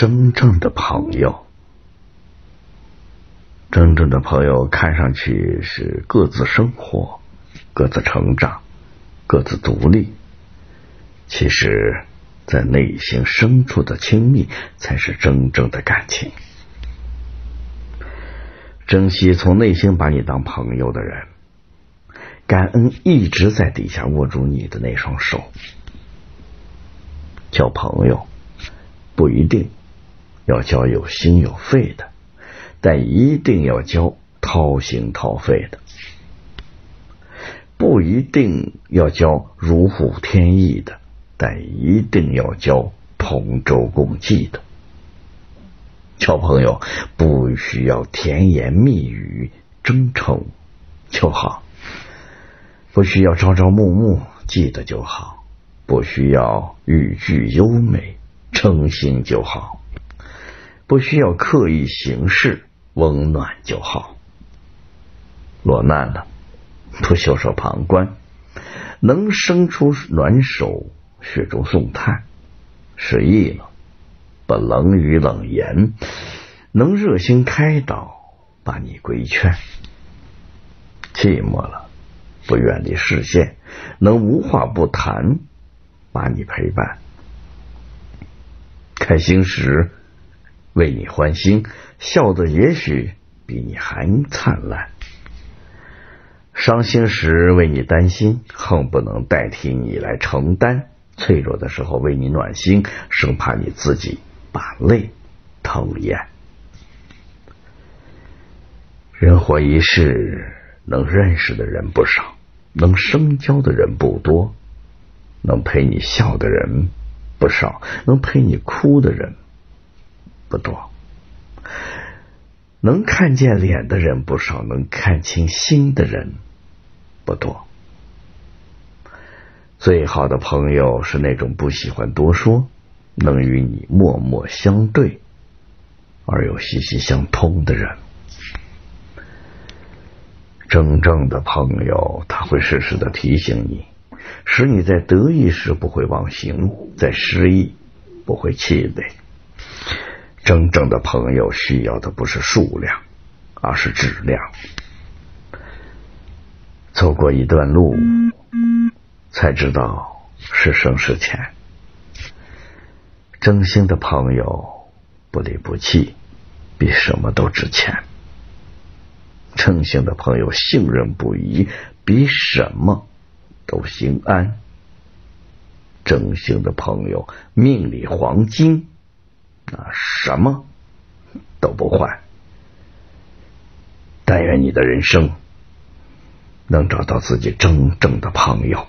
真正的朋友，真正的朋友看上去是各自生活、各自成长、各自独立，其实，在内心深处的亲密才是真正的感情。珍惜从内心把你当朋友的人，感恩一直在底下握住你的那双手。交朋友不一定。要交有心有肺的，但一定要交掏心掏肺的；不一定要交如虎添翼的，但一定要交同舟共济的。交朋友不需要甜言蜜语、真诚就好，不需要朝朝暮暮记得就好，不需要语句优美、诚心就好。不需要刻意行事，温暖就好。落难了，不袖手旁观，能伸出暖手，雪中送炭；失意了，不冷语冷言，能热心开导，把你规劝；寂寞了，不远离视线，能无话不谈，把你陪伴；开心时。为你欢心，笑的也许比你还灿烂；伤心时为你担心，恨不能代替你来承担；脆弱的时候为你暖心，生怕你自己把泪吞咽。人活一世，能认识的人不少，能深交的人不多，能陪你笑的人不少，能陪你哭的人。不多，能看见脸的人不少，能看清心的人不多。最好的朋友是那种不喜欢多说，能与你默默相对而又息息相通的人。真正的朋友，他会时时的提醒你，使你在得意时不会忘形，在失意不会气馁。真正的朋友需要的不是数量，而是质量。走过一段路，才知道是深是浅。真心的朋友不离不弃，比什么都值钱。真心的朋友信任不疑，比什么都心安。真心的朋友命里黄金。什么都不换，但愿你的人生能找到自己真正的朋友。